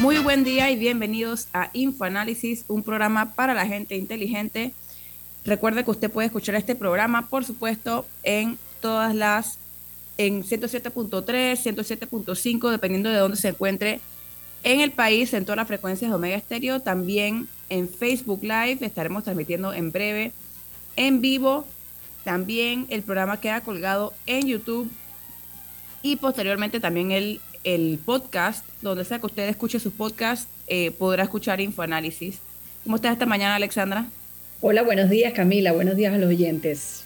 Muy buen día y bienvenidos a Infoanálisis, un programa para la gente inteligente. Recuerde que usted puede escuchar este programa, por supuesto, en todas las, en 107.3, 107.5, dependiendo de dónde se encuentre en el país, en todas las frecuencias de Omega Estéreo. También en Facebook Live estaremos transmitiendo en breve, en vivo. También el programa queda colgado en YouTube y posteriormente también el el podcast, donde sea que usted escuche su podcast, eh, podrá escuchar Infoanálisis. ¿Cómo estás esta mañana, Alexandra? Hola, buenos días, Camila. Buenos días a los oyentes.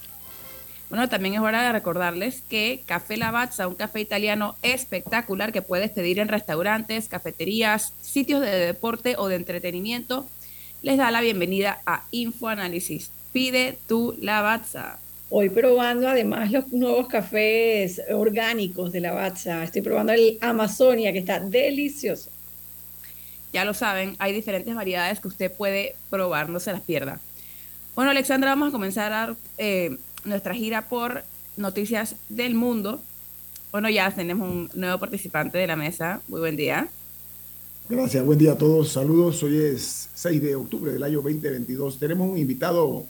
Bueno, también es hora de recordarles que Café Lavazza, un café italiano espectacular que puedes pedir en restaurantes, cafeterías, sitios de deporte o de entretenimiento, les da la bienvenida a Infoanálisis. Pide tu Lavazza. Hoy probando además los nuevos cafés orgánicos de la Bacha. Estoy probando el Amazonia, que está delicioso. Ya lo saben, hay diferentes variedades que usted puede probar, no se las pierda. Bueno, Alexandra, vamos a comenzar eh, nuestra gira por noticias del mundo. Bueno, ya tenemos un nuevo participante de la mesa. Muy buen día. Gracias, buen día a todos. Saludos. Hoy es 6 de octubre del año 2022. Tenemos un invitado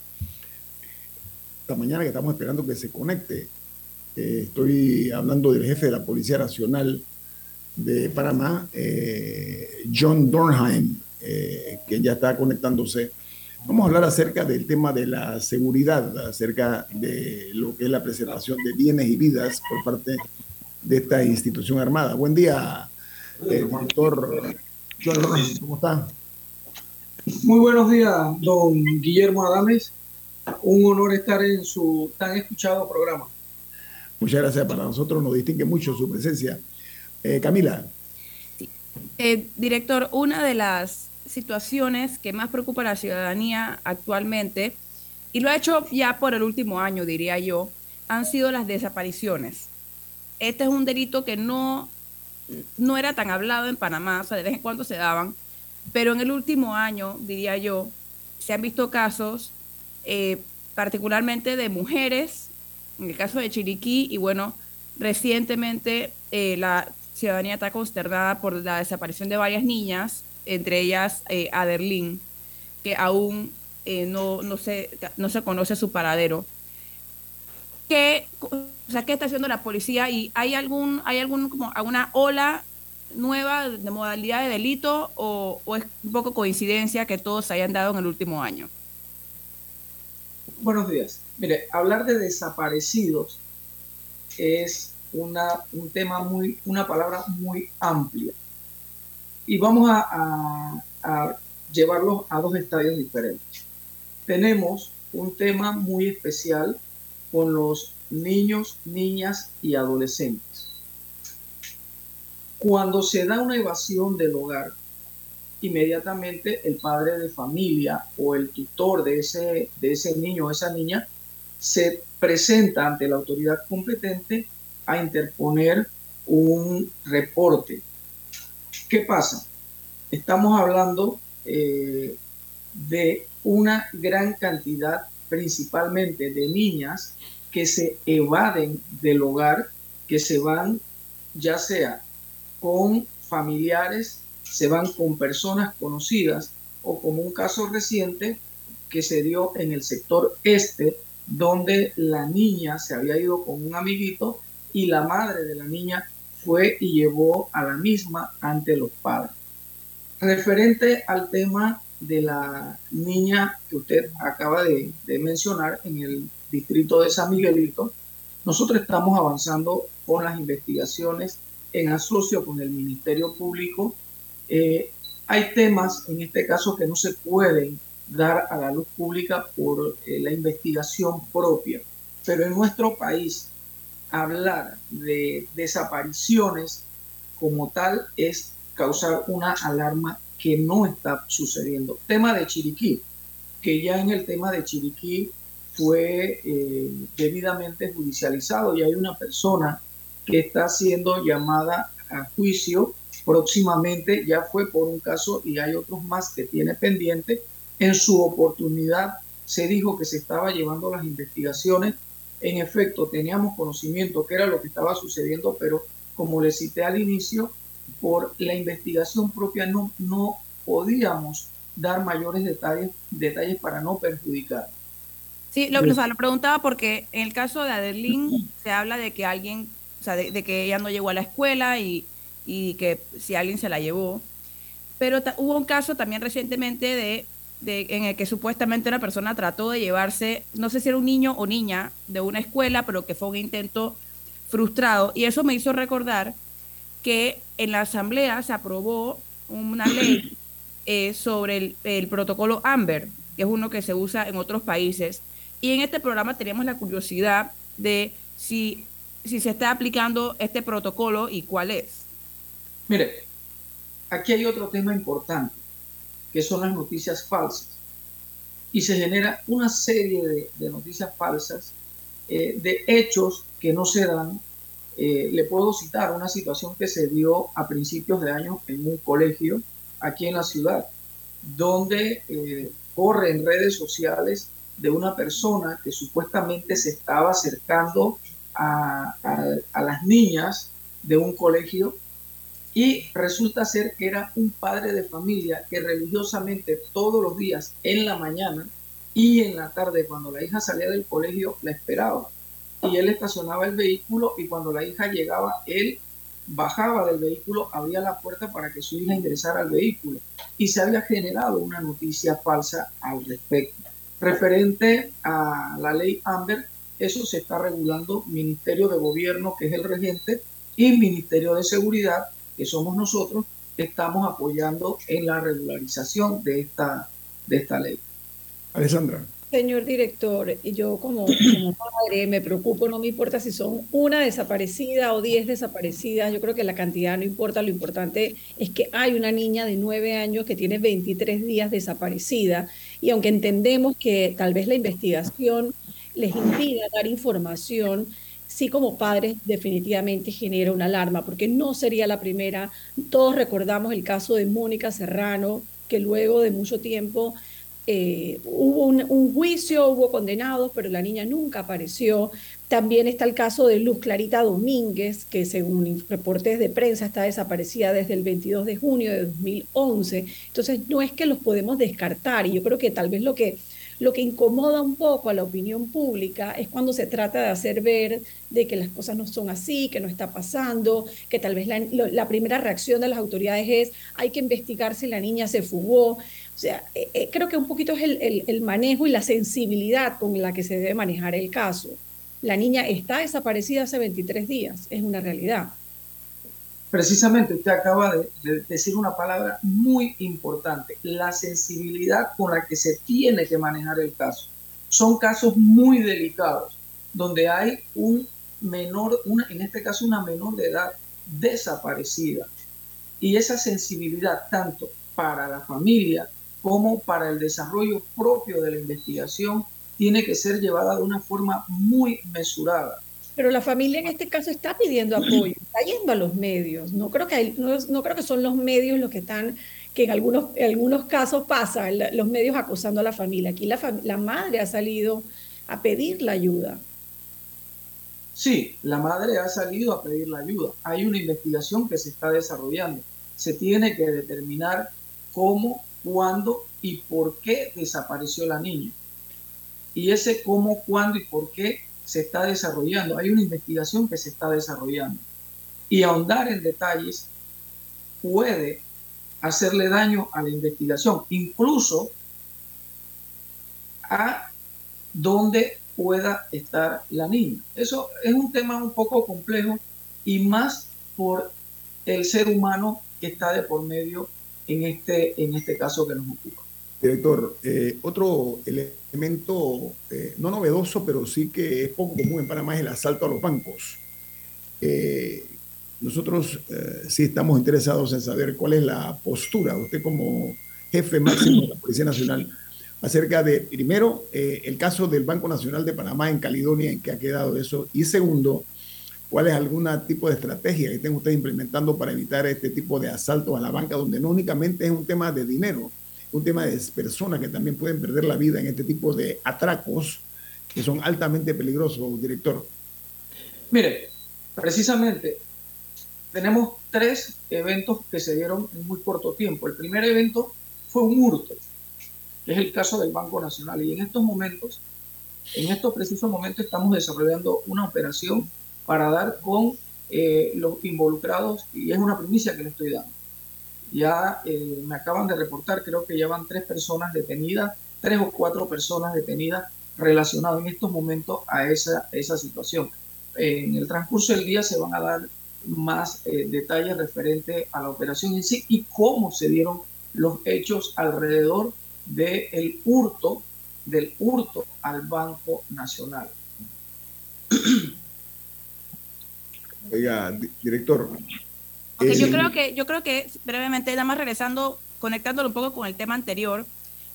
esta mañana que estamos esperando que se conecte. Eh, estoy hablando del jefe de la Policía Nacional de Panamá, eh, John Dornheim, eh, que ya está conectándose. Vamos a hablar acerca del tema de la seguridad, acerca de lo que es la preservación de bienes y vidas por parte de esta institución armada. Buen día, doctor John ¿cómo está? Muy buenos días, don Guillermo Adames un honor estar en su tan escuchado programa. Muchas gracias. Para nosotros nos distingue mucho su presencia. Eh, Camila. Eh, director, una de las situaciones que más preocupa a la ciudadanía actualmente, y lo ha hecho ya por el último año, diría yo, han sido las desapariciones. Este es un delito que no, no era tan hablado en Panamá, o sea, de vez en cuando se daban, pero en el último año, diría yo, se han visto casos eh, particularmente de mujeres, en el caso de Chiriquí, y bueno, recientemente eh, la ciudadanía está consternada por la desaparición de varias niñas, entre ellas eh, Aderlín, que aún no, no, se, no se conoce su paradero. ¿Qué, o sea, ¿Qué está haciendo la policía? ¿Y hay algún, hay algún como alguna ola nueva de modalidad de delito o, o es un poco coincidencia que todos se hayan dado en el último año? Buenos días. Mire, hablar de desaparecidos es una, un tema muy, una palabra muy amplia. Y vamos a, a, llevarlos a dos estadios diferentes. Tenemos un tema muy especial con los niños, niñas y adolescentes. Cuando se da una evasión del hogar, inmediatamente el padre de familia o el tutor de ese, de ese niño o esa niña se presenta ante la autoridad competente a interponer un reporte. ¿Qué pasa? Estamos hablando eh, de una gran cantidad, principalmente de niñas, que se evaden del hogar, que se van ya sea con familiares se van con personas conocidas o como un caso reciente que se dio en el sector este, donde la niña se había ido con un amiguito y la madre de la niña fue y llevó a la misma ante los padres. Referente al tema de la niña que usted acaba de, mencionar en el distrito de San Miguelito, nosotros estamos avanzando con las investigaciones en asocio con el Ministerio Público eh, hay temas, en este caso, que no se pueden dar a la luz pública por eh, la investigación propia, pero en nuestro país hablar de desapariciones como tal es causar una alarma que no está sucediendo. Tema de Chiriquí, que ya en el tema de Chiriquí fue eh, debidamente judicializado y hay una persona que está siendo llamada a juicio próximamente ya fue por un caso y hay otros más que tiene pendiente. En su oportunidad se dijo que se estaba llevando las investigaciones. En efecto, teníamos conocimiento que era lo que estaba sucediendo, pero como le cité al inicio, por la investigación propia no, no podíamos dar mayores detalles, detalles para no perjudicar. Sí, lo, lo preguntaba porque en el caso de Adeline se habla de que alguien, o sea, de, que ella no llegó a la escuela y, y, que si alguien se la llevó. Pero hubo un caso también recientemente de, de, en el que supuestamente una persona trató de llevarse, no sé si era un niño o niña de una escuela, pero que fue un intento frustrado. Y eso me hizo recordar que en la asamblea se aprobó una ley eh, sobre el, protocolo AMBER, que es uno que se usa en otros países. Y en este programa teníamos la curiosidad de si, si se está aplicando este protocolo y cuál es. Mire, aquí hay otro tema importante, que son las noticias falsas. Y se genera una serie de, noticias falsas, eh, de hechos que no se dan. Eh, le puedo citar una situación que se dio a principios de año en un colegio aquí en la ciudad, donde eh, corre en redes sociales de una persona que supuestamente se estaba acercando a, las niñas de un colegio y resulta ser que era un padre de familia que religiosamente todos los días en la mañana y en la tarde cuando la hija salía del colegio la esperaba y él estacionaba el vehículo y cuando la hija llegaba él bajaba del vehículo, abría la puerta para que su hija ingresara al vehículo y se había generado una noticia falsa al respecto. Referente a la ley Amber, eso se está regulando Ministerio de Gobierno, que es el regente, y Ministerio de Seguridad, que somos nosotros, estamos apoyando en la regularización de esta, de esta ley. Alessandra. Señor director, yo como, como padre me preocupo, no me importa si son una desaparecida o diez desaparecidas, yo creo que la cantidad no importa, lo importante es que hay una niña de nueve años que tiene 23 días desaparecida y aunque entendemos que tal vez la investigación les impida dar información, sí como padres definitivamente genera una alarma, porque no sería la primera. Todos recordamos el caso de Mónica Serrano, que luego de mucho tiempo eh, hubo un, juicio, hubo condenados, pero la niña nunca apareció. También está el caso de Luz Clarita Domínguez, que según reportes de prensa está desaparecida desde el 22 de junio de 2011. Entonces, no es que los podemos descartar, y yo creo que tal vez lo que lo que incomoda un poco a la opinión pública es cuando se trata de hacer ver de que las cosas no son así, que no está pasando, que tal vez la, primera reacción de las autoridades es hay que investigar si la niña se fugó. O sea, eh, eh, creo que un poquito es el, el manejo y la sensibilidad con la que se debe manejar el caso. La niña está desaparecida hace 23 días, es una realidad. Precisamente usted acaba de, decir una palabra muy importante, la sensibilidad con la que se tiene que manejar el caso. Son casos muy delicados, donde hay un menor, en este caso una menor de edad desaparecida. Y esa sensibilidad, tanto para la familia como para el desarrollo propio de la investigación, tiene que ser llevada de una forma muy mesurada. Pero la familia en este caso está pidiendo apoyo, está yendo a los medios. No creo que, no, creo que son los medios los que están, que en algunos, en algunos casos pasa, los medios acosando a la familia. Aquí la, la madre ha salido a pedir la ayuda. Sí, la madre ha salido a pedir la ayuda. Hay una investigación que se está desarrollando. Se tiene que determinar cómo, cuándo y por qué desapareció la niña. Y ese cómo, cuándo y por qué se está desarrollando, hay una investigación que se está desarrollando. Y ahondar en detalles puede hacerle daño a la investigación, incluso a dónde pueda estar la niña. Eso es un tema un poco complejo y más por el ser humano que está de por medio en este, en este caso que nos ocupa. Director, eh, otro elemento eh, no novedoso, pero sí que es poco común en Panamá es el asalto a los bancos. Eh, nosotros sí estamos interesados en saber cuál es la postura, usted como jefe máximo de la Policía Nacional, acerca de, primero, el caso del Banco Nacional de Panamá en Caledonia, en que ha quedado eso, y segundo, cuál es algún tipo de estrategia que estén ustedes implementando para evitar este tipo de asaltos a la banca, donde no únicamente es un tema de dinero, un tema de personas que también pueden perder la vida en este tipo de atracos que son altamente peligrosos, director. Mire, precisamente tenemos tres eventos que se dieron en muy corto tiempo. El primer evento fue un hurto, que es el caso del Banco Nacional. Y en estos momentos, en estos precisos momentos, estamos desarrollando una operación para dar con eh, los involucrados, y es una primicia que le estoy dando. Ya eh, me acaban de reportar, creo que ya van tres personas detenidas, tres o cuatro personas detenidas relacionadas en estos momentos a esa, esa situación. En el transcurso del día se van a dar más eh, detalles referente a la operación en sí y cómo se dieron los hechos alrededor del hurto, del hurto al Banco Nacional. Oiga, director. Yo eh, creo que, yo creo que brevemente, nada más regresando, conectándolo un poco con el tema anterior,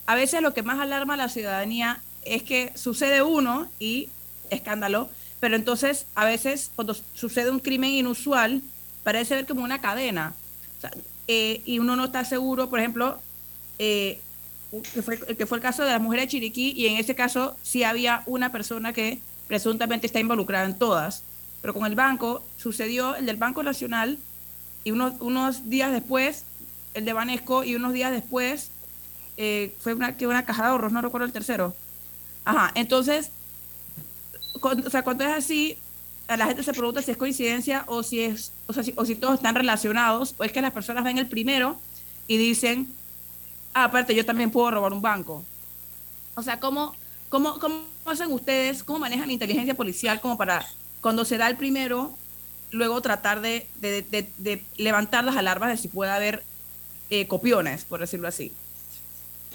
a veces lo que más alarma a la ciudadanía es que sucede uno y escándalo, pero entonces a veces cuando sucede un crimen inusual parece ver como una cadena. Eh, y uno no está seguro, por ejemplo, eh, que, fue, que fue el caso de la mujer de Chiriquí y en ese caso sí había una persona que presuntamente está involucrada en todas, pero con el banco sucedió el del Banco Nacional y unos, unos días después el de Banesco y unos días después eh, fue una, que una caja de ahorros, no recuerdo el tercero. Ajá, entonces o sea, cuando es así, a la gente se pregunta si es coincidencia o si es, o sea, si, o si todos están relacionados, o es que las personas ven el primero y dicen, ah, aparte, yo también puedo robar un banco. O sea, ¿cómo, cómo, cómo hacen ustedes, cómo manejan la inteligencia policial como para, cuando se da el primero, luego tratar de, de, de, levantar las alarmas de si puede haber eh, copiones, por decirlo así?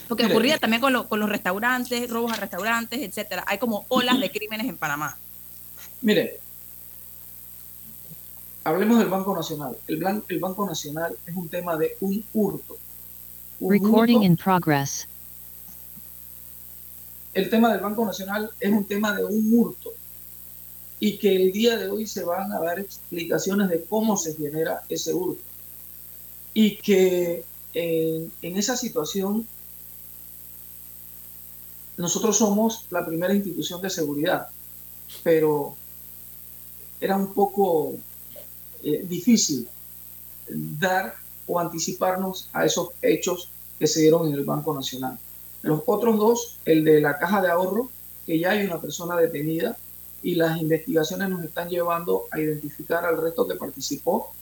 Porque ocurría también con, los restaurantes, robos a restaurantes, etcétera. Hay como olas de crímenes en Panamá. Mire, hablemos del Banco Nacional. El, el Banco Nacional es un tema de un hurto. Recording in progress. El tema del Banco Nacional es un tema de un hurto y que el día de hoy se van a dar explicaciones de cómo se genera ese hurto. Y que en esa situación nosotros somos la primera institución de seguridad, pero era un poco eh, difícil dar o anticiparnos a esos hechos que se dieron en el Banco Nacional. Los otros dos, el de la caja de ahorro, que ya hay una persona detenida y las investigaciones nos están llevando a identificar al resto que participó,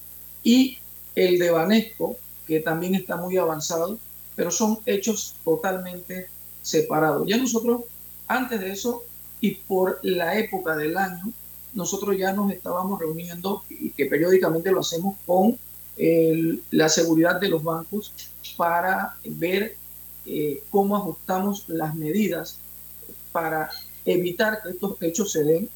y el de Banesco, que también está muy avanzado, pero son hechos totalmente separado. Ya nosotros, antes de eso, y por la época del año, nosotros ya nos estábamos reuniendo, y que periódicamente lo hacemos con la seguridad de los bancos para ver eh, cómo ajustamos las medidas para evitar que estos hechos se den.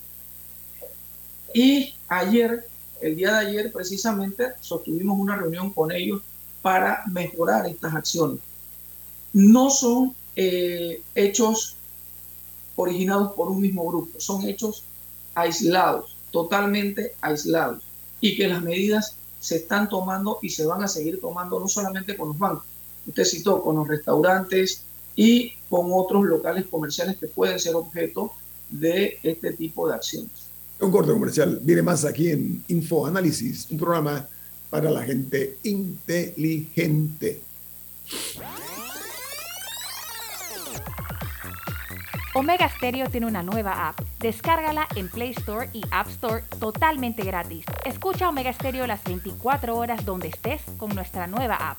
Y ayer, el día de ayer precisamente, sostuvimos una reunión con ellos para mejorar estas acciones. No son eh, hechos originados por un mismo grupo, son hechos aislados, totalmente aislados, y que las medidas se están tomando y se van a seguir tomando no solamente con los bancos, usted citó, con los restaurantes y con otros locales comerciales que pueden ser objeto de este tipo de acciones. Un corte comercial viene más aquí en Info Análisis, un programa para la gente inteligente. Omega Stereo tiene una nueva app. Descárgala en Play Store y App Store totalmente gratis. Escucha Omega Stereo las 24 horas donde estés con nuestra nueva app.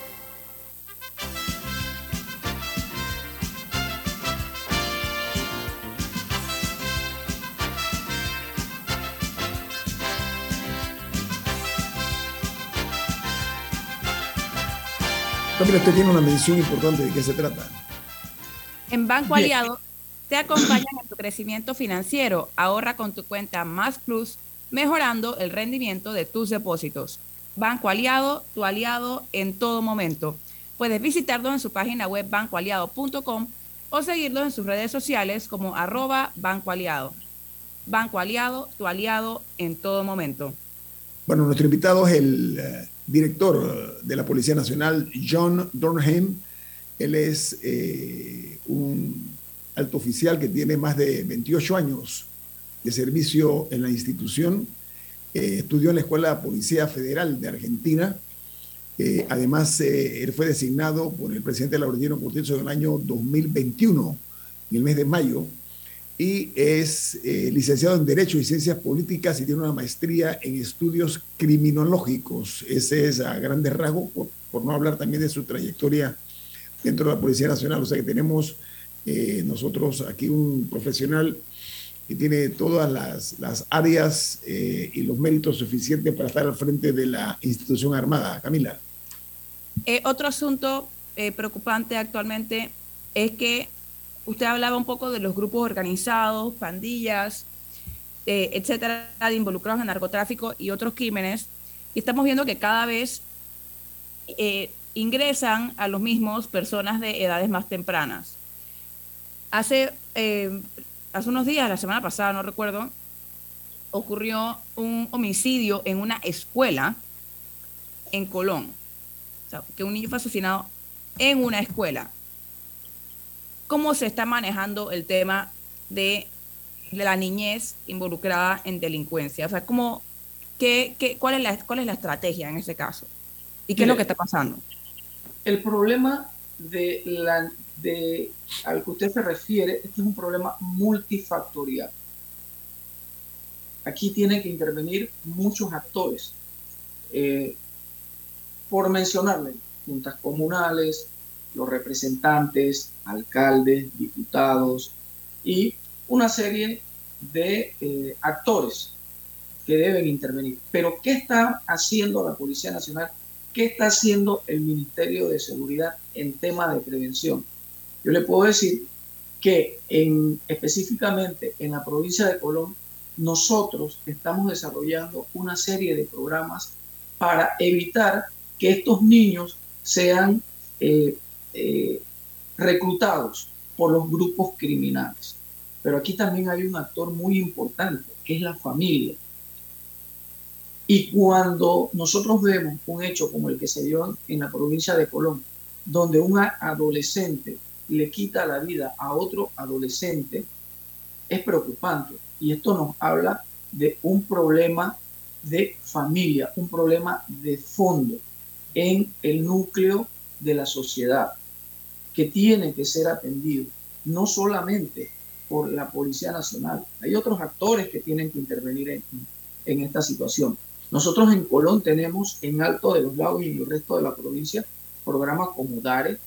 También usted tiene una mención importante de qué se trata. En Banco Aliado te acompañan en tu crecimiento financiero. Ahorra con tu cuenta Más Plus, mejorando el rendimiento de tus depósitos. Banco Aliado, tu aliado en todo momento. Puedes visitarlo en su página web bancoaliado.com o seguirlo en sus redes sociales como arroba Banco Aliado. Banco Aliado, tu aliado en todo momento. Bueno, nuestro invitado es el eh, director de la Policía Nacional, John Dornheim. Él es eh, un alto oficial que tiene más de 28 años de servicio en la institución. Eh, estudió en la Escuela Policía Federal de Argentina. Eh, además, él fue designado por el presidente Laurentino Cortizo en el año 2021, en el mes de mayo, y es licenciado en Derecho y Ciencias Políticas y tiene una maestría en estudios criminológicos. Ese es a grandes rasgos, por, no hablar también de su trayectoria dentro de la Policía Nacional. O sea que tenemos eh, nosotros aquí un profesional que tiene todas las, las áreas eh, y los méritos suficientes para estar al frente de la institución armada. Camila. Eh, otro asunto preocupante actualmente es que usted hablaba un poco de los grupos organizados, pandillas, eh, etcétera, involucrados en narcotráfico y otros crímenes. Y estamos viendo que cada vez eh, ingresan a los mismos personas de edades más tempranas. Hace, eh, hace unos días, la semana pasada, no recuerdo, ocurrió un homicidio en una escuela en Colón. O sea, que un niño fue asesinado en una escuela. ¿Cómo se está manejando el tema de de la niñez involucrada en delincuencia? O sea, ¿cómo, qué, qué, cuál, es la, ¿cuál es la estrategia en ese caso? ¿Y qué es lo que está pasando? El problema de la, de, al que usted se refiere, este es un problema multifactorial. Aquí tienen que intervenir muchos actores. Eh, por mencionarle, juntas comunales, los representantes, alcaldes, diputados y una serie de eh, actores que deben intervenir. Pero ¿qué está haciendo la Policía Nacional? ¿Qué está haciendo el Ministerio de Seguridad en tema de prevención? Yo le puedo decir que en, específicamente en la provincia de Colón, nosotros estamos desarrollando una serie de programas para evitar que estos niños sean eh, eh, reclutados por los grupos criminales. Pero aquí también hay un actor muy importante, que es la familia. Y cuando nosotros vemos un hecho como el que se dio en la provincia de Colón, donde un adolescente le quita la vida a otro adolescente, es preocupante. Y esto nos habla de un problema de familia, un problema de fondo en el núcleo de la sociedad, que tiene que ser atendido, no solamente por la Policía Nacional. Hay otros actores que tienen que intervenir en, en esta situación. Nosotros en Colón tenemos en Alto de los Lagos y en el resto de la provincia programas como DARE.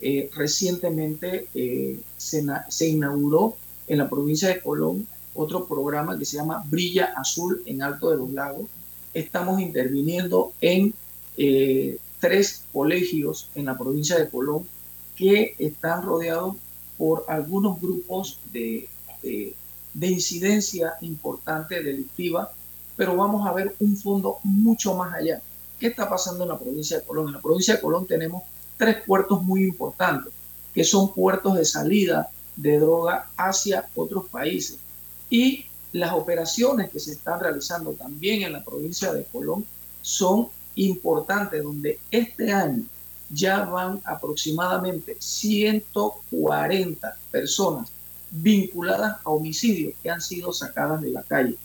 Eh, recientemente eh, se, se, inauguró en la provincia de Colón otro programa que se llama Brilla Azul en Alto de los Lagos. Estamos interviniendo en eh, tres colegios en la provincia de Colón que están rodeados por algunos grupos de, de incidencia importante delictiva, pero vamos a ver un fondo mucho más allá. ¿Qué está pasando en la provincia de Colón? En la provincia de Colón tenemos tres puertos muy importantes, que son puertos de salida de droga hacia otros países. Y las operaciones que se están realizando también en la provincia de Colón son importantes, donde este año ya van aproximadamente 140 personas vinculadas a homicidios que han sido sacadas de la calle.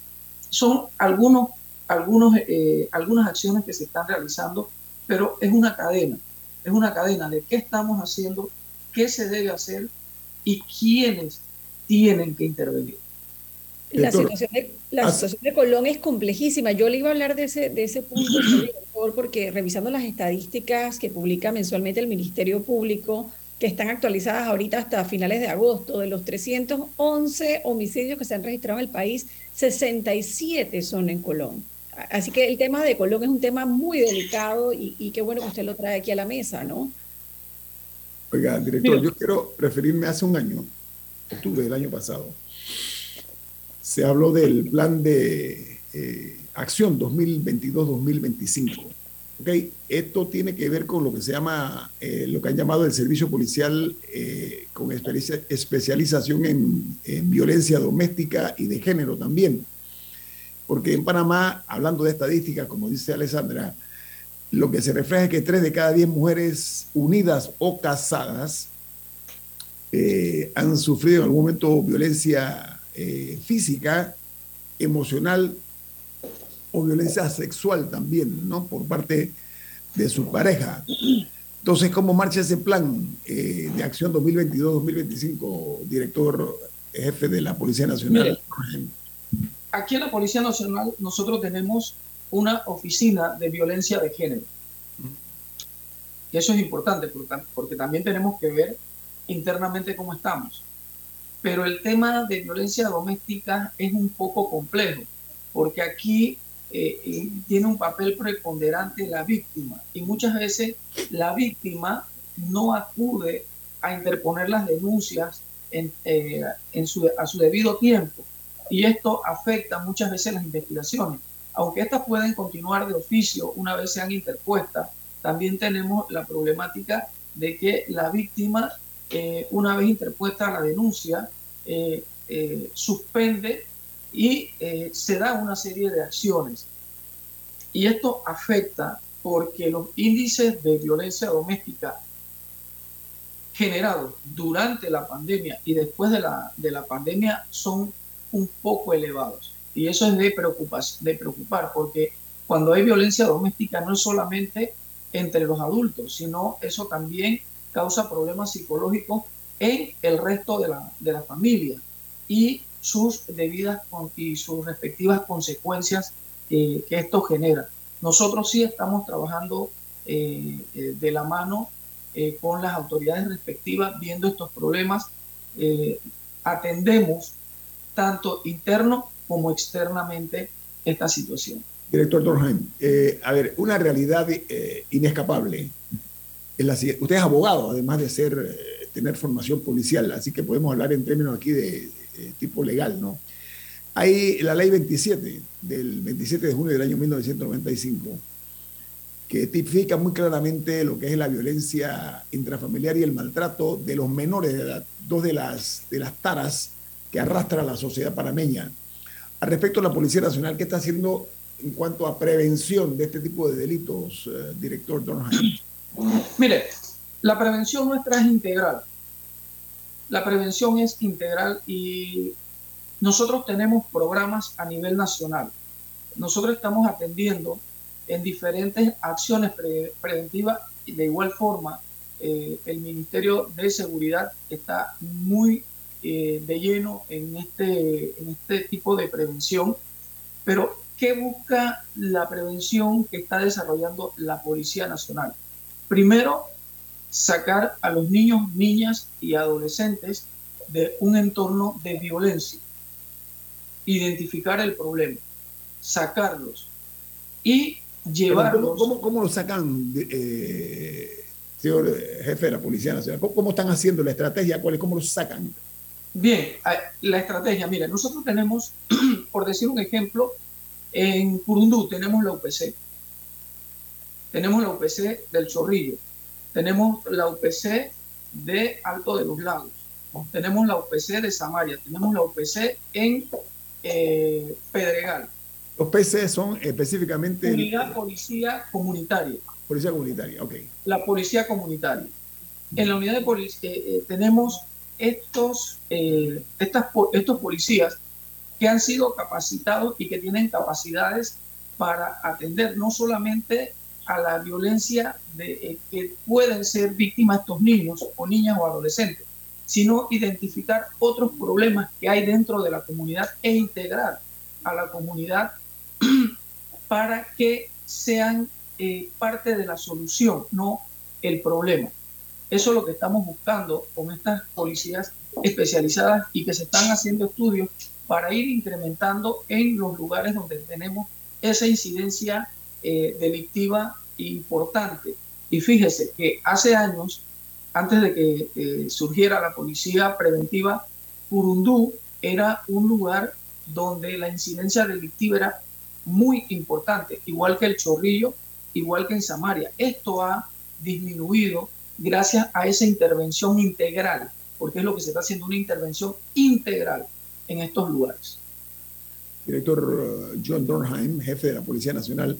Son algunos, algunos, eh, algunas acciones que se están realizando, pero es una cadena, es una cadena de qué estamos haciendo, qué se debe hacer y quiénes tienen que intervenir. La situación, de, la situación de Colón es complejísima. Yo le iba a hablar de ese, de ese punto, porque revisando las estadísticas que publica mensualmente el Ministerio Público, que están actualizadas ahorita hasta finales de agosto, de los 311 homicidios que se han registrado en el país, 67 son en Colón. Así que el tema de Colón es un tema muy delicado y, y qué bueno que usted lo trae aquí a la mesa, ¿no? Oiga, director, yo quiero referirme hace un año, octubre del año pasado se habló del plan de eh, acción 2022-2025. ¿okay? Esto tiene que ver con lo que se llama, eh, lo que han llamado el servicio policial eh, con especialización en, en, violencia doméstica y de género también. Porque en Panamá, hablando de estadísticas, como dice Alessandra, lo que se refleja es que tres de cada diez mujeres unidas o casadas han sufrido en algún momento violencia eh, física, emocional o violencia sexual también, ¿no? Por parte de su pareja. Entonces, ¿cómo marcha ese plan eh, de acción 2022-2025, director jefe de la Policía Nacional? aquí en la Policía Nacional nosotros tenemos una oficina de violencia de género. Y eso es importante porque también tenemos que ver internamente cómo estamos. Pero el tema de violencia doméstica es un poco complejo, porque aquí eh, tiene un papel preponderante la víctima y muchas veces la víctima no acude a interponer las denuncias en, eh, en su, a su debido tiempo y esto afecta muchas veces las investigaciones. Aunque estas pueden continuar de oficio una vez sean interpuestas, también tenemos la problemática de que la víctima eh, una vez interpuesta la denuncia, eh, eh, suspende y se da una serie de acciones. Y esto afecta porque los índices de violencia doméstica generados durante la pandemia y después de la, de la pandemia son un poco elevados. Y eso es de, de preocupar, porque cuando hay violencia doméstica no es solamente entre los adultos, sino eso también causa problemas psicológicos en el resto de la, de la familia y sus debidas y sus respectivas consecuencias que esto genera. Nosotros sí estamos trabajando eh, eh, de la mano eh, con las autoridades respectivas viendo estos problemas. atendemos tanto interno como externamente esta situación. Director Dorheim, a ver, una realidad inescapable usted es abogado, además de ser, eh, tener formación policial, así que podemos hablar en términos aquí de, tipo legal, ¿no? Hay la ley 27 del 27 de junio del año 1995 que tipifica muy claramente lo que es la violencia intrafamiliar y el maltrato de los menores de edad, dos de las, de las taras que arrastra la sociedad panameña. Al respecto a la Policía Nacional, ¿qué está haciendo en cuanto a prevención de este tipo de delitos, eh, director Donald? Mire, la prevención nuestra es integral. La prevención es integral y nosotros tenemos programas a nivel nacional. Nosotros estamos atendiendo en diferentes acciones preventivas y de igual forma eh, el Ministerio de Seguridad está muy eh, de lleno en este, en este tipo de prevención. Pero, ¿qué busca la prevención que está desarrollando la Policía Nacional? Primero, sacar a los niños, niñas y adolescentes de un entorno de violencia. Identificar el problema, sacarlos y llevarlos. ¿Cómo, cómo, lo sacan, eh, señor jefe de la Policía Nacional? ¿Cómo, están haciendo la estrategia? ¿Cómo los sacan? Bien, la estrategia, mira, nosotros tenemos, por decir un ejemplo, en Curundú tenemos la UPC, tenemos la UPC del Chorrillo, tenemos la UPC de Alto de los Lagos, tenemos la UPC de Samaria, tenemos la UPC en eh, Pedregal. Los PC son específicamente... Unidad Policía Comunitaria. Policía Comunitaria, ok. La Policía Comunitaria. En la unidad de policía eh, eh, tenemos estos, estas, estos policías que han sido capacitados y que tienen capacidades para atender no solamente a la violencia de, que pueden ser víctimas estos niños o niñas o adolescentes, sino identificar otros problemas que hay dentro de la comunidad e integrar a la comunidad para que sean eh, parte de la solución, no el problema. Eso es lo que estamos buscando con estas policías especializadas y que se están haciendo estudios para ir incrementando en los lugares donde tenemos esa incidencia eh, delictiva importante. Y fíjese que hace años antes de que eh, surgiera la policía preventiva, Curundú era un lugar donde la incidencia delictiva era muy importante, igual que el Chorrillo, igual que en Samaria. Esto ha disminuido gracias a esa intervención integral, porque es lo que se está haciendo, una intervención integral en estos lugares. Director uh, John Dornheim, jefe de la Policía Nacional,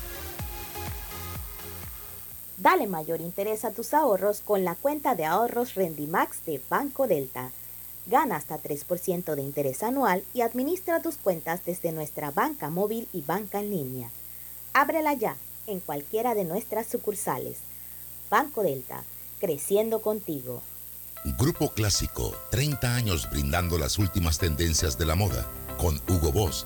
Dale mayor interés a tus ahorros con la cuenta de ahorros Rendimax de Banco Delta Gana hasta 3% de interés anual y administra tus cuentas desde nuestra banca móvil y banca en línea. Ábrela ya en cualquiera de nuestras sucursales. Banco Delta, creciendo contigo. Grupo Clásico, 30 años brindando las últimas tendencias de la moda. Con Hugo Boss,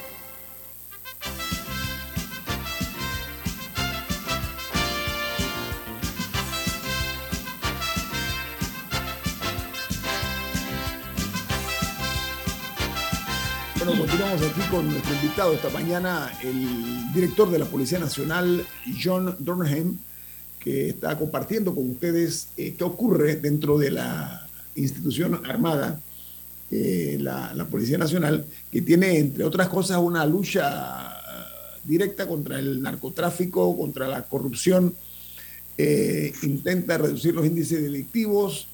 Continuamos aquí con nuestro invitado esta mañana, el director de la Policía Nacional, John Dornheim, que está compartiendo con ustedes eh, qué ocurre dentro de la institución armada, eh, la, Policía Nacional, que tiene, entre otras cosas, una lucha directa contra el narcotráfico, contra la corrupción, eh, intenta reducir los índices delictivos,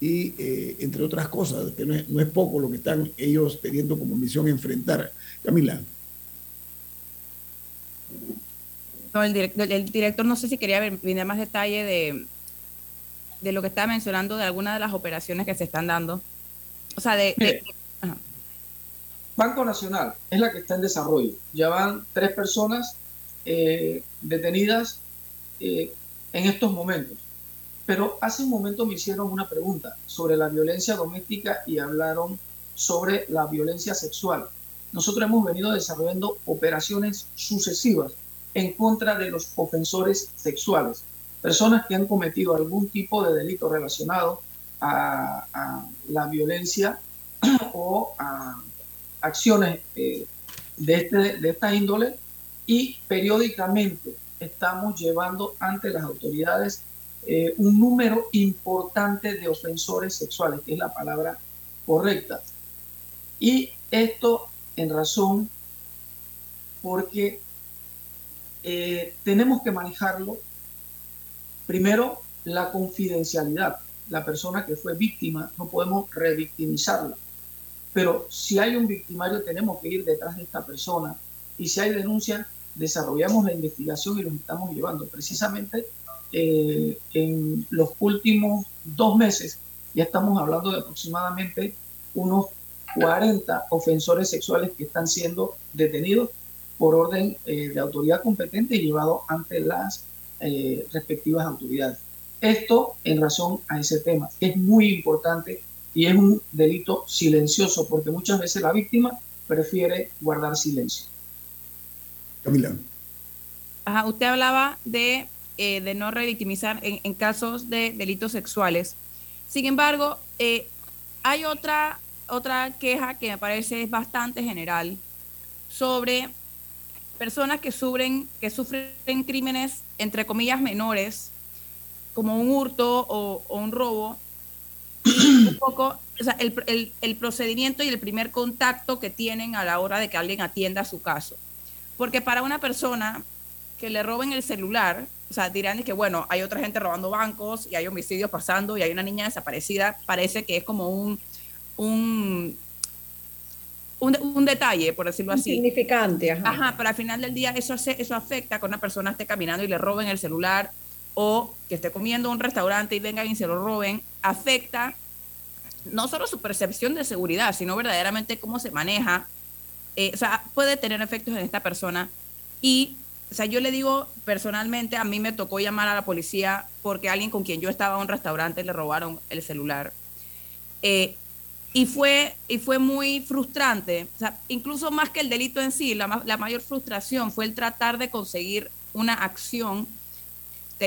y eh, entre otras cosas, que no es, poco lo que están ellos teniendo como misión enfrentar. Camila. No, el, director, no sé si quería brindar más detalle de, de lo que estaba mencionando de algunas de las operaciones que se están dando. O sea, de... Banco Nacional es la que está en desarrollo. Ya van tres personas eh, detenidas eh, en estos momentos. Pero hace un momento me hicieron una pregunta sobre la violencia doméstica y hablaron sobre la violencia sexual. Nosotros hemos venido desarrollando operaciones sucesivas en contra de los ofensores sexuales, personas que han cometido algún tipo de delito relacionado a, la violencia o a acciones eh, de, este, de esta índole y periódicamente estamos llevando ante las autoridades eh, un número importante de ofensores sexuales, que es la palabra correcta. Y esto en razón porque eh, tenemos que manejarlo, primero, la confidencialidad. La persona que fue víctima, no podemos revictimizarla. Pero si hay un victimario, tenemos que ir detrás de esta persona. Y si hay denuncia, desarrollamos la investigación y los estamos llevando. Precisamente eh, en los últimos dos meses ya estamos hablando de aproximadamente unos 40 ofensores sexuales que están siendo detenidos por orden eh, de autoridad competente y llevados ante las eh, respectivas autoridades. Esto en razón a ese tema, que es muy importante y es un delito silencioso, porque muchas veces la víctima prefiere guardar silencio. Camila. Ajá, usted hablaba de, eh, de no revictimizar en, casos de delitos sexuales. Sin embargo, eh, hay otra, otra queja que me parece es bastante general sobre personas que sufren, que sufren crímenes, entre comillas, menores, como un hurto o, un robo, un poco, o el, el, el, procedimiento y el primer contacto que tienen a la hora de que alguien atienda su caso. Porque para una persona que le roben el celular, o sea, dirán que, bueno, hay otra gente robando bancos y hay homicidios pasando y hay una niña desaparecida, parece que es como un, un, un, un detalle, por decirlo así. Significante, ajá. Ajá, pero al final del día eso, hace, eso afecta que una persona esté caminando y le roben el celular o que esté comiendo en un restaurante y vengan y se lo roben, afecta no solo su percepción de seguridad, sino verdaderamente cómo se maneja. Eh, o sea, puede tener efectos en esta persona. Y, o sea, yo le digo personalmente, a mí me tocó llamar a la policía porque alguien con quien yo estaba en un restaurante le robaron el celular. Eh, y fue, y fue muy frustrante, o sea, incluso más que el delito en sí, la, la mayor frustración fue el tratar de conseguir una acción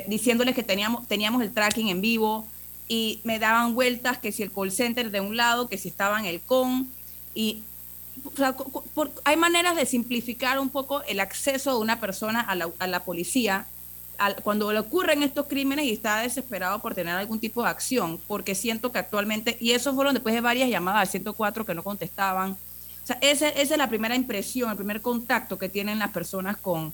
diciéndoles que teníamos, teníamos el tracking en vivo y me daban vueltas que si el call center de un lado, que si estaba en el con y o sea, por, hay maneras de simplificar un poco el acceso de una persona a la, a la policía cuando le ocurren estos crímenes y está desesperado por tener algún tipo de acción, porque siento que actualmente, y eso fueron después de varias llamadas al 104 que no contestaban, o sea, ese, esa es la primera impresión, el primer contacto que tienen las personas con,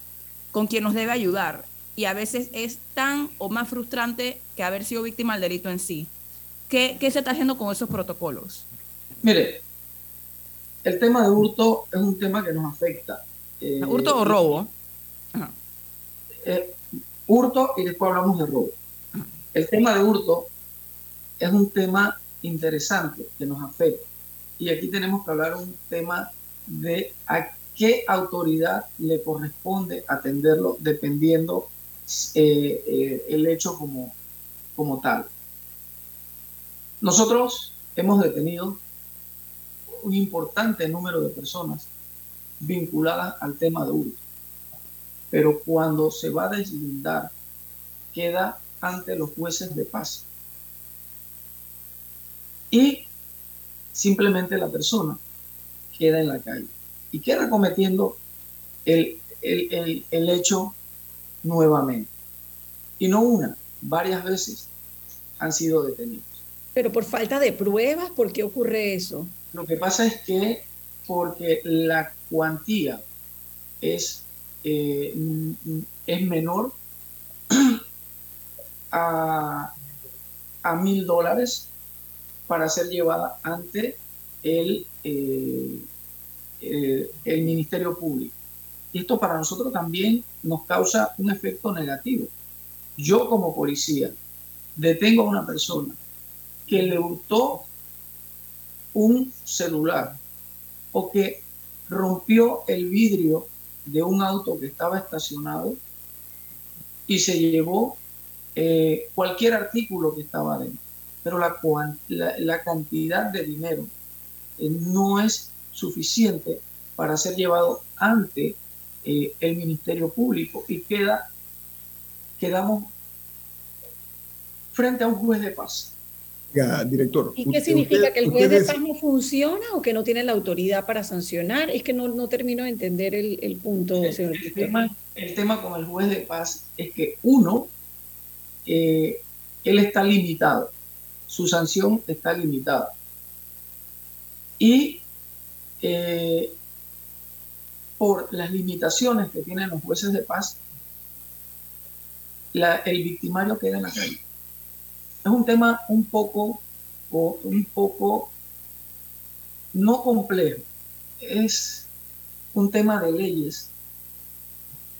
con quien nos debe ayudar y a veces es tan o más frustrante que haber sido víctima del delito en sí. ¿Qué, qué se está haciendo con esos protocolos? Mire, el tema de hurto es un tema que nos afecta. Eh, ¿Hurto o robo? Ajá. Eh, hurto y después hablamos de robo. Ajá. El tema de hurto es un tema interesante que nos afecta. Y aquí tenemos que hablar un tema de a qué autoridad le corresponde atenderlo dependiendo eh, eh, el hecho como, como tal. Nosotros hemos detenido un importante número de personas vinculadas al tema de hurto, pero cuando se va a deslindar, queda ante los jueces de paz. Y simplemente la persona queda en la calle y queda cometiendo el, el, el, el hecho nuevamente. Y no una, varias veces han sido detenidos. Pero por falta de pruebas, ¿por qué ocurre eso? Lo que pasa es que porque la cuantía es, eh, es menor a, a mil dólares para ser llevada ante el, eh, el, el Ministerio Público. Y esto para nosotros también nos causa un efecto negativo. Yo como policía detengo a una persona que le hurtó un celular o que rompió el vidrio de un auto que estaba estacionado y se llevó eh, cualquier artículo que estaba dentro. Pero la, la, la cantidad de dinero eh, no es suficiente para ser llevado ante eh, el Ministerio Público y queda, quedamos frente a un juez de paz. Ya, director. ¿Y qué significa? Usted, ¿Que el juez ustedes... de paz no funciona o que no tiene la autoridad para sancionar? Es que no, no termino de entender el, el punto, el, señor. El tema, el tema con el juez de paz es que uno, eh, él está limitado, su sanción está limitada. Y eh, por las limitaciones que tienen los jueces de paz, la, el victimario queda en la calle. Es un tema un poco, un poco no complejo, es un tema de leyes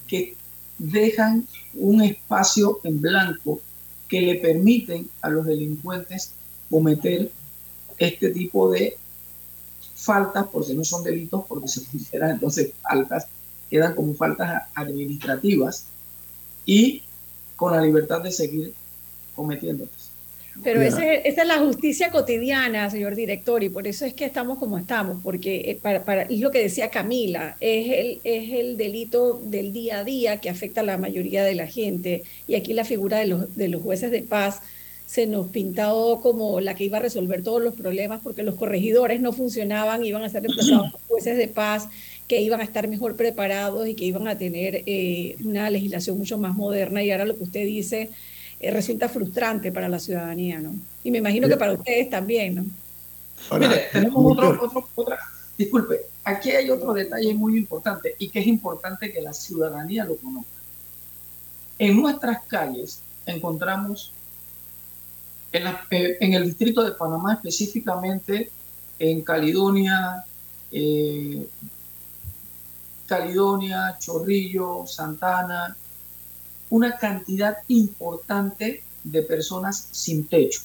que dejan un espacio en blanco que le permiten a los delincuentes cometer este tipo de faltas, porque no son delitos, porque se consideran entonces faltas, quedan como faltas administrativas y con la libertad de seguir cometiéndolas. Pero esa es la justicia cotidiana, señor director, y por eso es que estamos como estamos, porque eh, para, para, es lo que decía Camila, es el, es el delito del día a día que afecta a la mayoría de la gente, y aquí la figura de los, de los jueces de paz se nos pintado como la que iba a resolver todos los problemas, porque los corregidores no funcionaban, iban a ser reemplazados por jueces de paz, que iban a estar mejor preparados y que iban a tener eh, una legislación mucho más moderna, y ahora lo que usted dice eh, resulta frustrante para la ciudadanía, ¿no? Y me imagino que para ustedes también, ¿no? Mire, tenemos otro, otro, otra, disculpe, aquí hay otro detalle muy importante y que es importante que la ciudadanía lo conozca. En nuestras calles encontramos, en, eh, en el distrito de Panamá específicamente, en Caledonia, eh, Caledonia, Chorrillo, Santana, una cantidad importante de personas sin techo.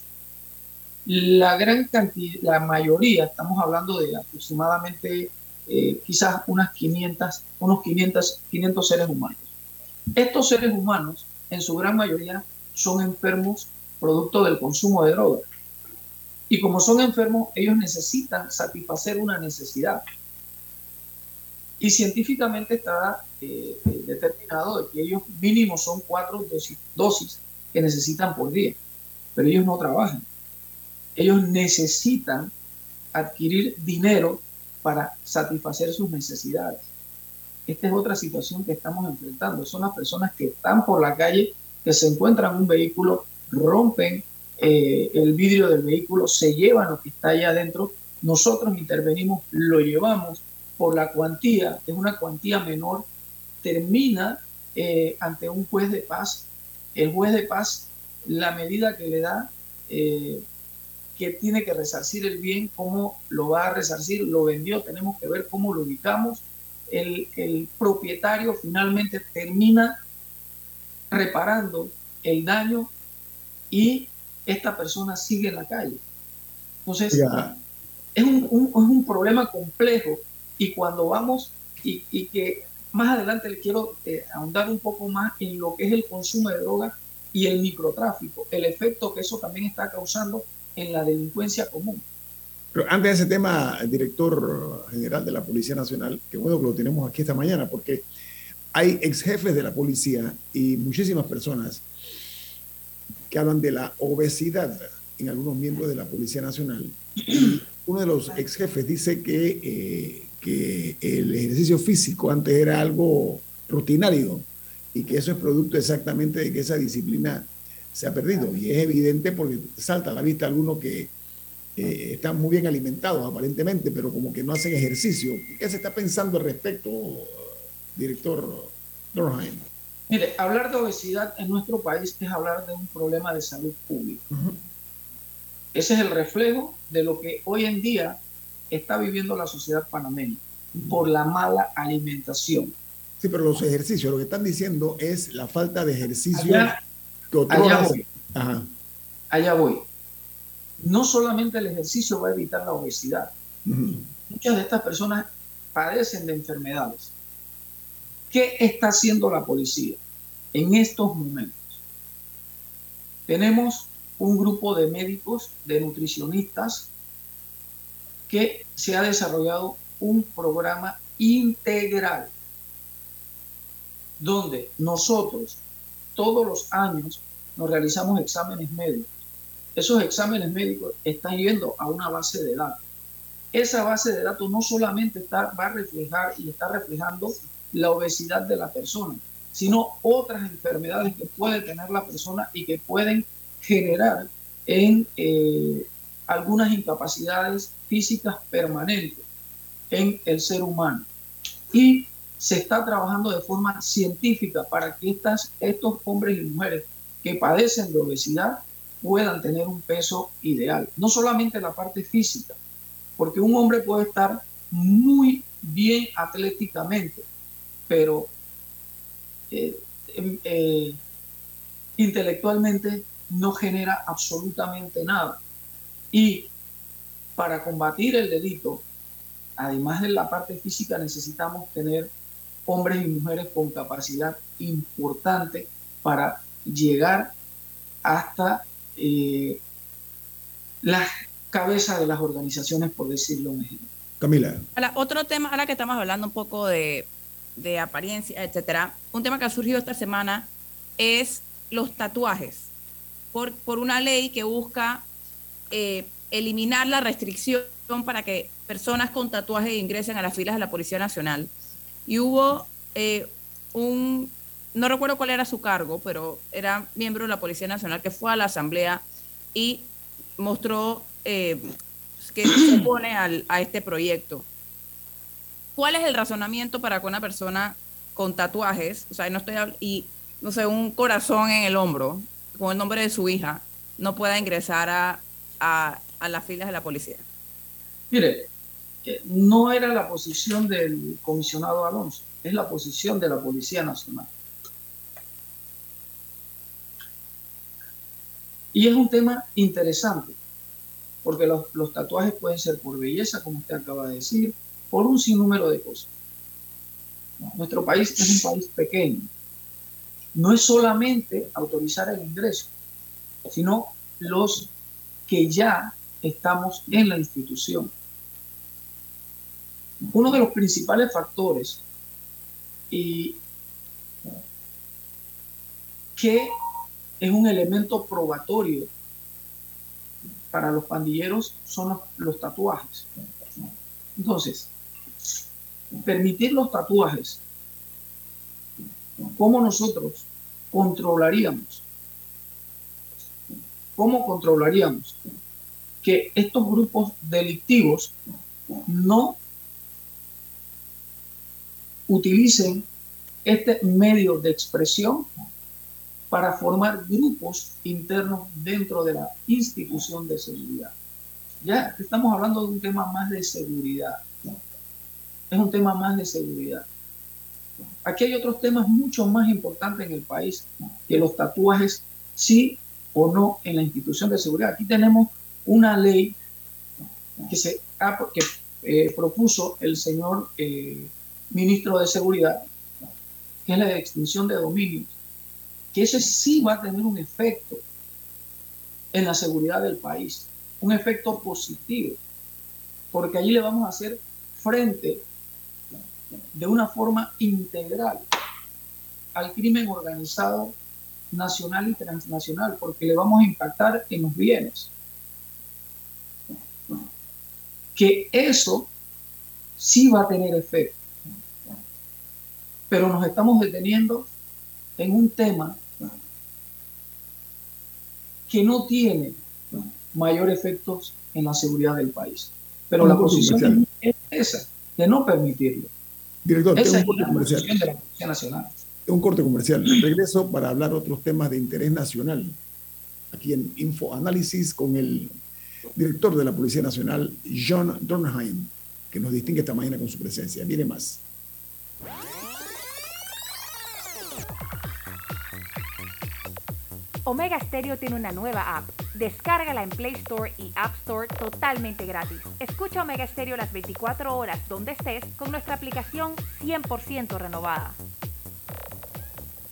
La gran cantidad, la mayoría, estamos hablando de aproximadamente eh, quizás unas 500, unos 500, 500 seres humanos. Estos seres humanos, en su gran mayoría, son enfermos producto del consumo de drogas. Y como son enfermos, ellos necesitan satisfacer una necesidad. Y científicamente está eh, eh, determinado de que ellos mínimo son cuatro dosis, que necesitan por día, pero ellos no trabajan. Ellos necesitan adquirir dinero para satisfacer sus necesidades. Esta es otra situación que estamos enfrentando. Son las personas que están por la calle, que se encuentran un vehículo, rompen eh, el vidrio del vehículo, se llevan lo que está allá adentro. Nosotros intervenimos, lo llevamos por la cuantía, es una cuantía menor, termina eh, ante un juez de paz. El juez de paz, la medida que le da, eh, que tiene que resarcir el bien, cómo lo va a resarcir, lo vendió, tenemos que ver cómo lo ubicamos. El, el propietario finalmente termina reparando el daño y esta persona sigue en la calle. Entonces, es un, un, es un problema complejo y cuando vamos, y, que más adelante le quiero eh, ahondar un poco más en lo que es el consumo de drogas y el microtráfico, el efecto que eso también está causando en la delincuencia común. Pero antes de ese tema, director general de la Policía Nacional, que bueno que lo tenemos aquí esta mañana, porque hay ex jefes de la policía y muchísimas personas que hablan de la obesidad en algunos miembros de la Policía Nacional. Y uno de los ex jefes dice que eh, que el ejercicio físico antes era algo rutinario y que eso es producto exactamente de que esa disciplina se ha perdido. Y es evidente porque salta a la vista algunos que están muy bien alimentados aparentemente, pero como que no hacen ejercicio. ¿Qué se está pensando al respecto, director Dorheim? Mire, hablar de obesidad en nuestro país es hablar de un problema de salud pública. Ese es el reflejo de lo que hoy en día está viviendo la sociedad panameña por la mala alimentación. Sí, pero los ejercicios, lo que están diciendo es la falta de ejercicio allá, voy. allá voy. No solamente el ejercicio va a evitar la obesidad. Muchas de estas personas padecen de enfermedades. ¿Qué está haciendo la policía en estos momentos? Tenemos un grupo de médicos, de nutricionistas, que se ha desarrollado un programa integral donde nosotros todos los años nos realizamos exámenes médicos. Esos exámenes médicos están yendo a una base de datos. Esa base de datos no solamente está, va a reflejar y está reflejando la obesidad de la persona, sino otras enfermedades que puede tener la persona y que pueden generar en eh, algunas incapacidades físicas permanentes en el ser humano. Y se está trabajando de forma científica para que estas, estos hombres y mujeres que padecen de obesidad puedan tener un peso ideal. No solamente la parte física, porque un hombre puede estar muy bien atléticamente, pero eh, em, eh, intelectualmente no genera absolutamente nada. Y para combatir el delito, además de la parte física, necesitamos tener hombres y mujeres con capacidad importante para llegar hasta eh, las cabezas de las organizaciones, por decirlo mejor. Camila. Ahora, otro tema, ahora que estamos hablando un poco de, de apariencia, etcétera, un tema que ha surgido esta semana es los tatuajes, por, por una ley que busca eh, eliminar la restricción para que personas con tatuajes ingresen a las filas de la Policía Nacional. Y hubo eh, un, no recuerdo cuál era su cargo, pero era miembro de la Policía Nacional que fue a la Asamblea y mostró eh, que se opone al, a este proyecto. ¿Cuál es el razonamiento para que una persona con tatuajes, o sea, no estoy y no sé, un corazón en el hombro con el nombre de su hija, no pueda ingresar a, a, las filas de la policía? Mire, no era la posición del comisionado Alonso, es la posición de la Policía Nacional. Y es un tema interesante, porque los, los, tatuajes pueden ser por belleza, como usted acaba de decir, por un sinnúmero de cosas. Nuestro país es un país pequeño. No es solamente autorizar el ingreso, sino los que ya estamos en la institución. Uno de los principales factores y que es un elemento probatorio para los pandilleros son los, los tatuajes. Entonces, permitir los tatuajes, ¿cómo nosotros controlaríamos? ¿Cómo controlaríamos que estos grupos delictivos no utilicen este medio de expresión para formar grupos internos dentro de la institución de seguridad. Ya estamos hablando de un tema más de seguridad. Es un tema más de seguridad. Aquí hay otros temas mucho más importantes en el país que los tatuajes, sí o no en la institución de seguridad. Aquí tenemos una ley que, se, que eh, propuso el señor eh, ministro de Seguridad, que es la de extinción de dominios, que ese sí va a tener un efecto en la seguridad del país, un efecto positivo, porque allí le vamos a hacer frente de una forma integral al crimen organizado nacional y transnacional, porque le vamos a impactar en los bienes. Que eso sí va a tener efecto pero nos estamos deteniendo en un tema que no tiene mayor efectos en la seguridad del país. Pero la posición es esa, de no permitirlo. Director, esa es la posición de la Policía Nacional. Un corte comercial. Regreso para hablar otros temas de interés nacional. Aquí en Info Análisis con el director de la Policía Nacional, John Dornheim, que nos distingue esta mañana con su presencia. Viene más. Omega Stereo tiene una nueva app. Descárgala en Play Store y App Store totalmente gratis. Escucha Omega Stereo las 24 horas donde estés con nuestra aplicación 100% renovada.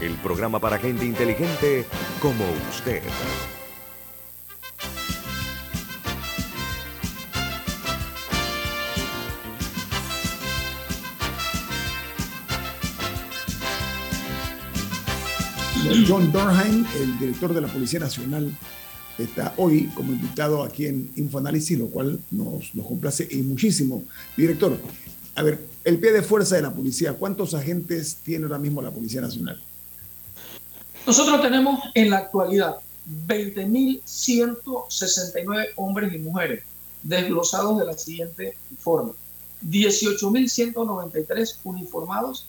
el programa para gente inteligente como usted. John Dornheim, el director de la Policía Nacional, está hoy como invitado aquí en Infoanálisis, lo cual nos, nos complace y muchísimo. Director, a ver, el pie de fuerza de la policía, ¿cuántos agentes tiene ahora mismo la Policía Nacional? Nosotros tenemos en la actualidad 20.169 hombres y mujeres, desglosados de la siguiente forma. 18.193 uniformados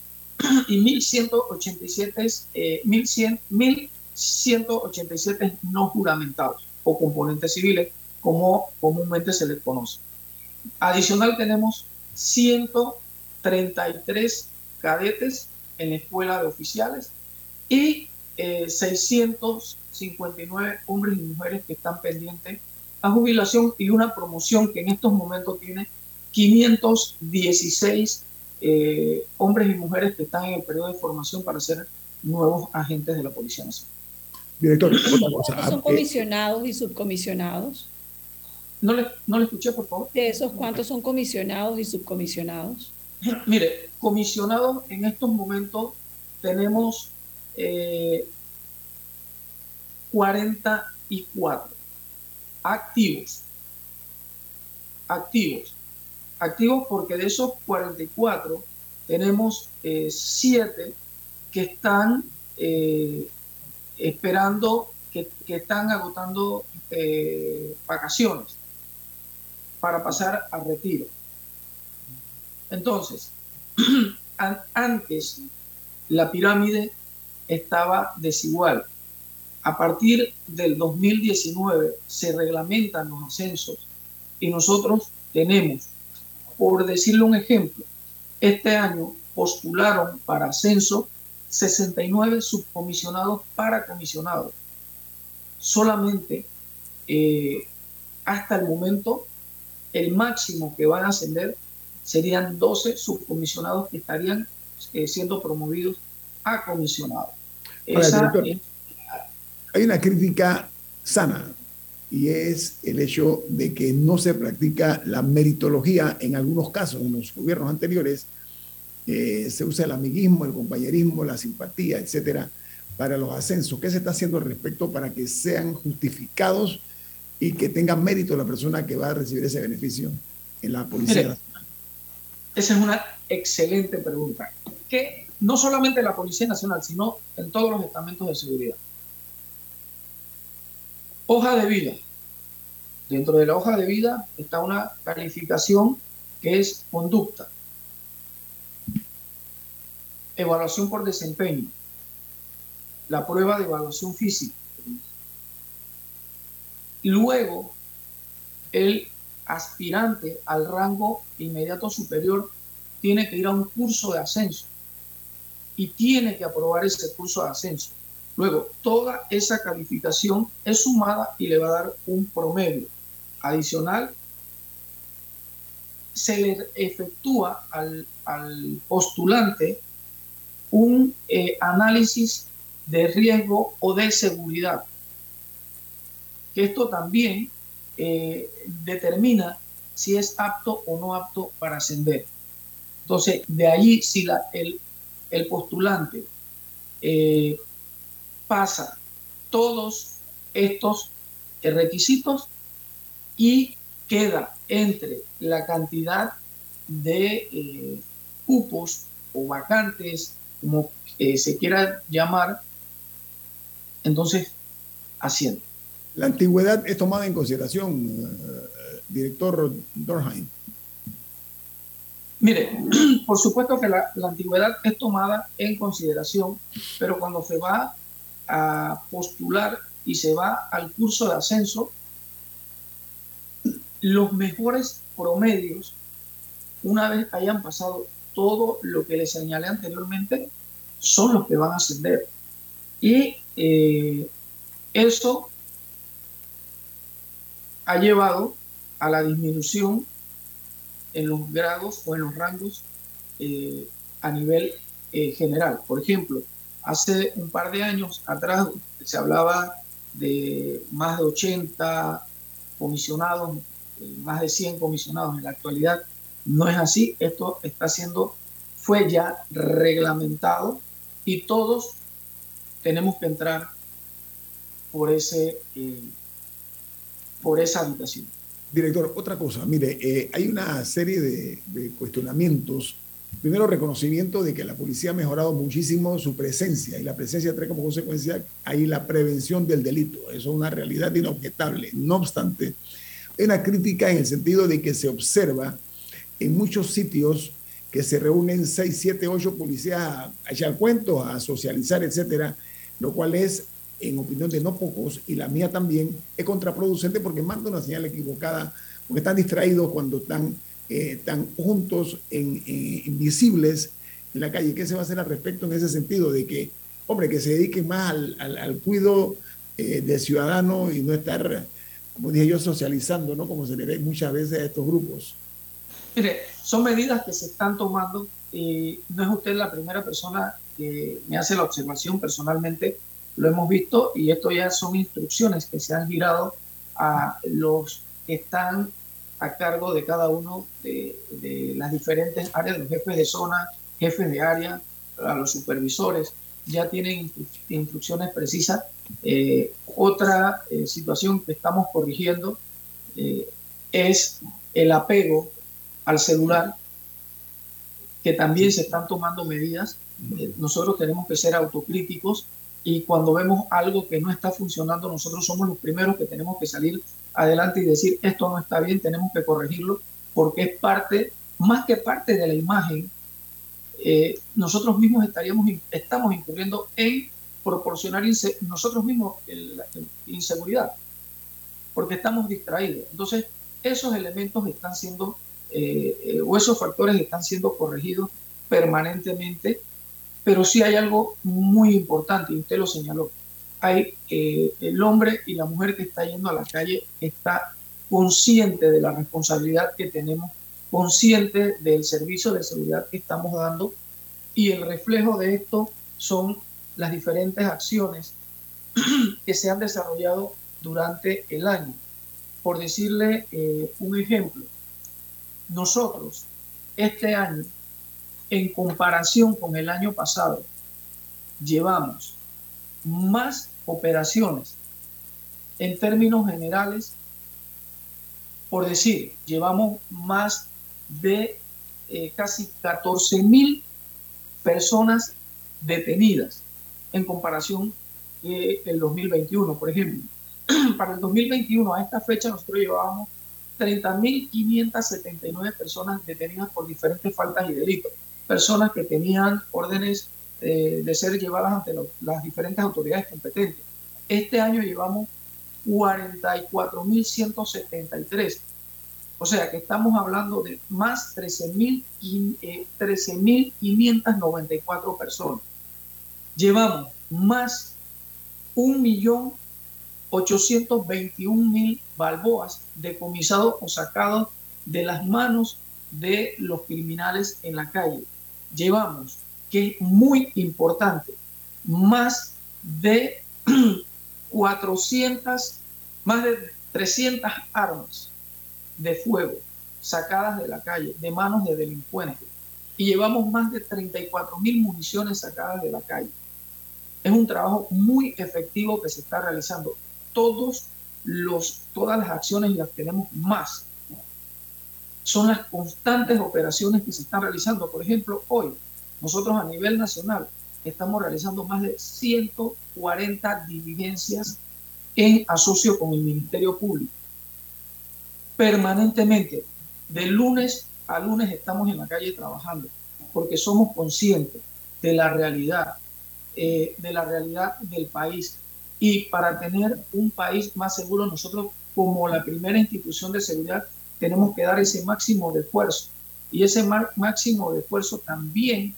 y 1.187 eh, 1187 no juramentados o componentes civiles, como comúnmente se les conoce. Adicional tenemos 133 cadetes en la escuela de oficiales y 659 eh, hombres y mujeres que están pendientes a jubilación y una promoción que en estos momentos tiene 516 eh, hombres y mujeres que están en el periodo de formación para ser nuevos agentes de la Policía Nacional. Director, ¿cuántos son comisionados y subcomisionados? No le, no le escuché, por favor. ¿De esos cuántos son comisionados y subcomisionados? Mire, comisionados en estos momentos tenemos eh, 44 activos. Activos. Activos porque de esos 44 tenemos 7 eh, que están eh, esperando, que, están agotando eh, vacaciones para pasar a retiro. Entonces, antes la pirámide estaba desigual. A partir del 2019 se reglamentan los ascensos y nosotros tenemos, por decirle un ejemplo, este año postularon para ascenso 69 subcomisionados para comisionados. Solamente eh, hasta el momento el máximo que van a ascender serían 12 subcomisionados que estarían eh, siendo promovidos a comisionados. Hay una crítica sana y es el hecho de que no se practica la meritología en algunos casos, en los gobiernos anteriores, eh, se usa el amiguismo, el compañerismo, la simpatía, etcétera, para los ascensos. ¿Qué se está haciendo al respecto para que sean justificados y que tenga mérito la persona que va a recibir ese beneficio en la Policía Nacional? Esa es una excelente pregunta. Que no solamente en la Policía Nacional, sino en todos los estamentos de seguridad. Hoja de vida. Dentro de la hoja de vida está una calificación que es conducta. Evaluación por desempeño. La prueba de evaluación física Luego, el aspirante al rango inmediato superior tiene que ir a un curso de ascenso y tiene que aprobar ese curso de ascenso. Luego, toda esa calificación es sumada y le va a dar un promedio adicional. Se le efectúa al, al postulante un eh, análisis de riesgo o de seguridad. Que esto también eh, determina si es apto o no apto para ascender. Entonces, de allí, si la, el, el postulante eh, pasa todos estos requisitos y queda entre la cantidad de eh, cupos o vacantes, como eh, se quiera llamar, entonces asciende. La antigüedad es tomada en consideración, director Dorheim. Mire, por supuesto que la, antigüedad es tomada en consideración, pero cuando se va a postular y se va al curso de ascenso, los mejores promedios, una vez hayan pasado todo lo que les señalé anteriormente, son los que van a ascender. Y eh, eso ha llevado a la disminución en los grados o en los rangos eh, a nivel eh, general. Por ejemplo, hace un par de años atrás se hablaba de más de 80 comisionados, eh, más de 100 comisionados en la actualidad. No es así, esto está siendo, fue ya reglamentado y todos tenemos que entrar por, ese, por esa habitación. Director, otra cosa, mire, eh, hay una serie de, de, cuestionamientos. Primero, reconocimiento de que la policía ha mejorado muchísimo su presencia y la presencia trae como consecuencia ahí la prevención del delito. Eso es una realidad inobjetable. No obstante, hay una crítica en el sentido de que se observa en muchos sitios que se reúnen seis, siete, ocho policías a echar cuentos, a socializar, etcétera, lo cual es en opinión de no pocos, y la mía también, es contraproducente porque manda una señal equivocada, porque están distraídos cuando están, eh, están juntos, en, en, invisibles en la calle. ¿Qué se va a hacer al respecto en ese sentido? De que, hombre, que se dediquen más al, al, al cuidado eh, del ciudadano y no estar, como dije yo, socializando, ¿no? Como se le ve muchas veces a estos grupos. Mire, son medidas que se están tomando y no es usted la primera persona que me hace la observación personalmente lo hemos visto y esto ya son instrucciones que se han girado a los que están a cargo de cada uno de, de las diferentes áreas, los jefes de zona, jefes de área, a los supervisores, ya tienen instrucciones precisas. Eh, otra eh, situación que estamos corrigiendo eh, es el apego al celular, que también se están tomando medidas. nosotros tenemos que ser autocríticos y cuando vemos algo que no está funcionando, nosotros somos los primeros que tenemos que salir adelante y decir esto no está bien, tenemos que corregirlo, porque es parte, más que parte de la imagen, eh, nosotros mismos estaríamos, estamos incurriendo en proporcionar nosotros mismos el, inseguridad, porque estamos distraídos. Entonces, esos elementos están siendo, eh, eh, o esos factores están siendo corregidos permanentemente pero sí hay algo muy importante, y usted lo señaló. Hay eh, el hombre y la mujer que está yendo a la calle está consciente de la responsabilidad que tenemos, consciente del servicio de seguridad que estamos dando, y el reflejo de esto son las diferentes acciones que se han desarrollado durante el año. Por decirle eh, un ejemplo, nosotros este año en comparación con el año pasado, llevamos más operaciones en términos generales, por decir, llevamos más de eh, casi 14 mil personas detenidas en comparación eh, el 2021, por ejemplo. Para el 2021, a esta fecha, nosotros llevábamos 30.579 personas detenidas por diferentes faltas y delitos personas que tenían órdenes eh, de ser llevadas ante las diferentes autoridades competentes. Este año llevamos 44.173. O sea que estamos hablando de más 13.594 eh, 13 personas. Llevamos más 1.821.000 balboas decomisados o sacados de las manos de los criminales en la calle llevamos que es muy importante, más de 400, más de 300 armas de fuego sacadas de la calle, de manos de delincuentes. Y llevamos más de 34 mil municiones sacadas de la calle. Es un trabajo muy efectivo que se está realizando. Todos los, todas las acciones las tenemos más. Son las constantes operaciones que se están realizando. Por ejemplo, hoy nosotros a nivel nacional estamos realizando más de 140 diligencias en asocio con el Ministerio Público. Permanentemente, de lunes a lunes estamos en la calle trabajando, porque somos conscientes de la realidad, eh, de la realidad del país. Y para tener un país más seguro, nosotros como la primera institución de seguridad tenemos que dar ese máximo de esfuerzo. Y ese máximo de esfuerzo también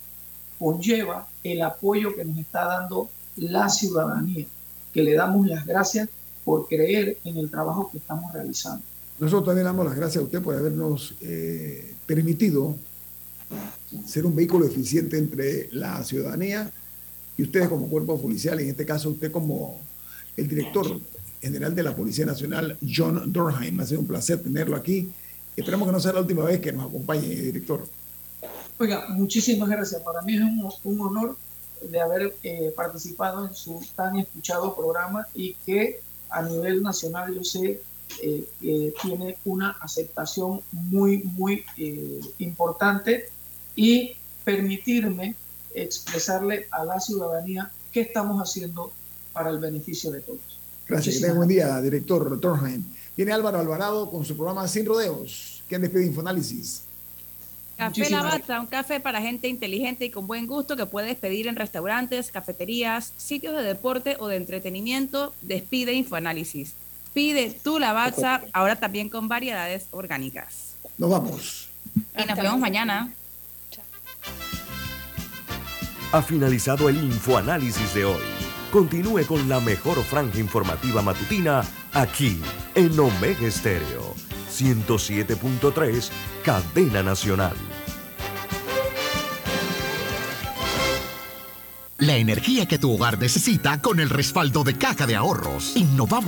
conlleva el apoyo que nos está dando la ciudadanía, que le damos las gracias por creer en el trabajo que estamos realizando. Nosotros también damos las gracias a usted por habernos eh, permitido ser un vehículo eficiente entre la ciudadanía y ustedes como cuerpo policial, en este caso usted como el director general de la Policía Nacional, John Dorheim. Ha sido un placer tenerlo aquí. Esperamos que no sea la última vez que nos acompañe, director. Oiga, muchísimas gracias. Para mí es un, honor de haber eh, participado en su tan escuchado programa y que a nivel nacional yo sé eh, que tiene una aceptación muy, muy eh, importante y permitirme expresarle a la ciudadanía qué estamos haciendo para el beneficio de todos. Gracias. Que buen día, director Torheim. Viene Álvaro Alvarado con su programa Sin Rodeos. ¿Quién despide Infoanálisis? Café Lavazza, un café para gente inteligente y con buen gusto que puedes pedir en restaurantes, cafeterías, sitios de deporte o de entretenimiento. Despide Infoanálisis. Pide tu Lavazza, ahora también con variedades orgánicas. Nos vamos. Y nos vemos mañana. Ha finalizado el Infoanálisis de hoy. Continúe con la mejor franja informativa matutina aquí en Omega Estéreo 107.3, Cadena Nacional. La energía que tu hogar necesita con el respaldo de Caja de Ahorros. Innovamos